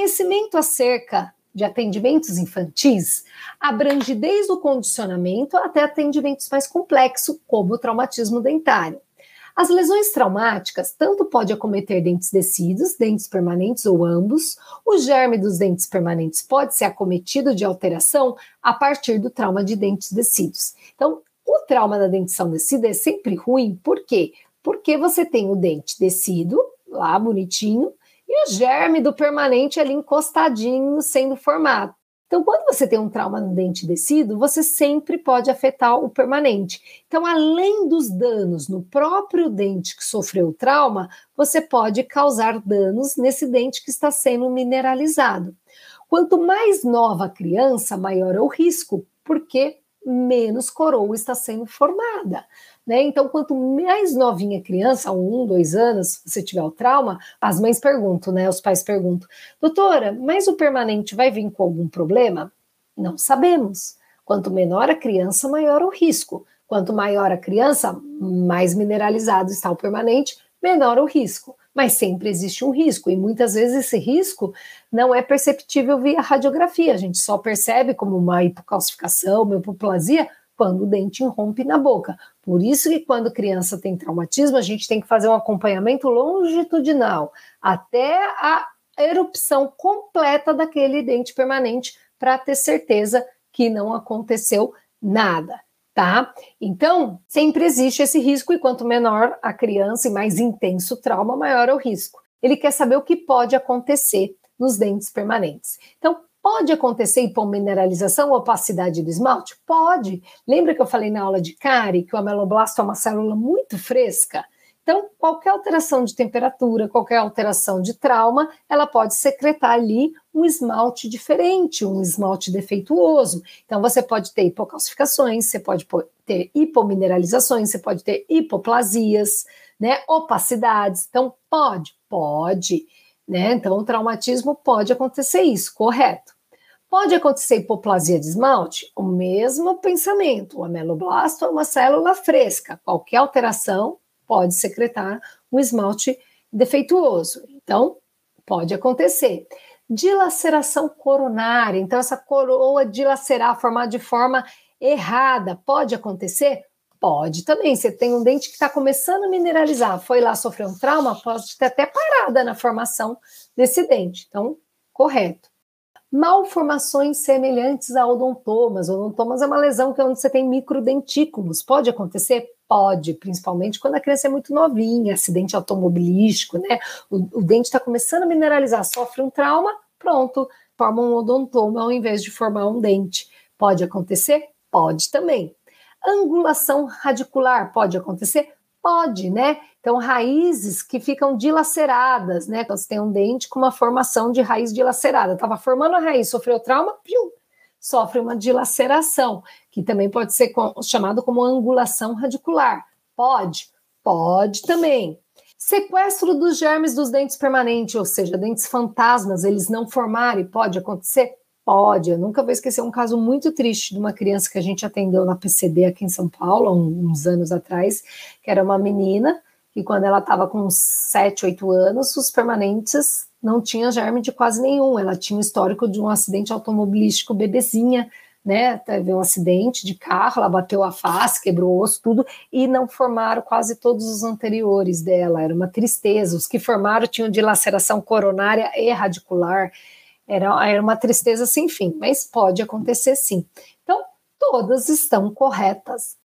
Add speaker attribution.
Speaker 1: conhecimento acerca de atendimentos infantis abrange desde o condicionamento até atendimentos mais complexos, como o traumatismo dentário. As lesões traumáticas tanto pode acometer dentes descidos, dentes permanentes ou ambos. O germe dos dentes permanentes pode ser acometido de alteração a partir do trauma de dentes descidos. Então, o trauma da dentição descida é sempre ruim, por quê? Porque você tem o dente descido, lá bonitinho, o germe do permanente ali encostadinho sendo formado. Então, quando você tem um trauma no dente descido, você sempre pode afetar o permanente. Então, além dos danos no próprio dente que sofreu o trauma, você pode causar danos nesse dente que está sendo mineralizado. Quanto mais nova a criança, maior é o risco, porque menos coroa está sendo formada. Né? Então, quanto mais novinha a criança, um, dois anos, se você tiver o trauma, as mães perguntam, né? Os pais perguntam, doutora, mas o permanente vai vir com algum problema? Não sabemos. Quanto menor a criança, maior o risco. Quanto maior a criança, mais mineralizado está o permanente, menor o risco. Mas sempre existe um risco, e muitas vezes esse risco não é perceptível via radiografia. A gente só percebe como uma hipocalcificação, uma hipoplasia, quando o dente irrompe na boca. Por isso que quando criança tem traumatismo, a gente tem que fazer um acompanhamento longitudinal até a erupção completa daquele dente permanente para ter certeza que não aconteceu nada, tá? Então, sempre existe esse risco e quanto menor a criança e mais intenso o trauma, maior é o risco. Ele quer saber o que pode acontecer nos dentes permanentes. Então, Pode acontecer hipomineralização, opacidade do esmalte? Pode. Lembra que eu falei na aula de cárie que o ameloblasto é uma célula muito fresca? Então, qualquer alteração de temperatura, qualquer alteração de trauma, ela pode secretar ali um esmalte diferente, um esmalte defeituoso. Então, você pode ter hipocalcificações, você pode ter hipomineralizações, você pode ter hipoplasias, né, opacidades. Então, pode, pode. Né? Então, o traumatismo pode acontecer isso, correto. Pode acontecer hipoplasia de esmalte? O mesmo pensamento. O ameloblasto é uma célula fresca. Qualquer alteração pode secretar um esmalte defeituoso. Então, pode acontecer. Dilaceração coronária. Então, essa coroa dilacerar, formar de forma errada, pode acontecer? Pode também. Você tem um dente que está começando a mineralizar, foi lá sofrer um trauma, pode ter até parada na formação desse dente. Então, correto. Malformações semelhantes a odontomas. Odontomas é uma lesão que é onde você tem microdentículos. Pode acontecer? Pode, principalmente quando a criança é muito novinha, acidente automobilístico, né? O, o dente está começando a mineralizar, sofre um trauma, pronto, forma um odontoma ao invés de formar um dente. Pode acontecer? Pode também. Angulação radicular pode acontecer? Pode, né? Então, raízes que ficam dilaceradas, né? Então, você tem um dente com uma formação de raiz dilacerada. Estava formando a raiz, sofreu trauma, piu, sofre uma dilaceração, que também pode ser chamado como angulação radicular. Pode? Pode também. Sequestro dos germes dos dentes permanentes, ou seja, dentes fantasmas, eles não formarem, pode acontecer? Pode, eu nunca vou esquecer um caso muito triste de uma criança que a gente atendeu na PCD aqui em São Paulo, uns anos atrás, que era uma menina que quando ela estava com 7, 8 anos, os permanentes não tinha germe de quase nenhum, ela tinha histórico de um acidente automobilístico bebezinha, né, teve um acidente de carro, ela bateu a face, quebrou o osso, tudo, e não formaram quase todos os anteriores dela, era uma tristeza, os que formaram tinham dilaceração coronária e radicular, era, era uma tristeza sem fim, mas pode acontecer sim. Então, todas estão corretas.